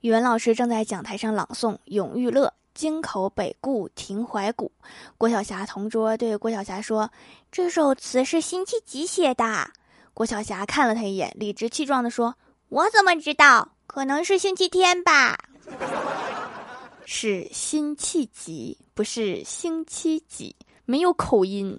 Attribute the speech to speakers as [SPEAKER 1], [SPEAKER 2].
[SPEAKER 1] 语文老师正在讲台上朗诵《永遇乐》。京口北固亭怀古，郭晓霞同桌对郭晓霞说：“这首词是辛弃疾写的。”郭晓霞看了他一眼，理直气壮地说：“我怎么知道？可能是星期天吧。”是辛弃疾，不是星期几，没有口音。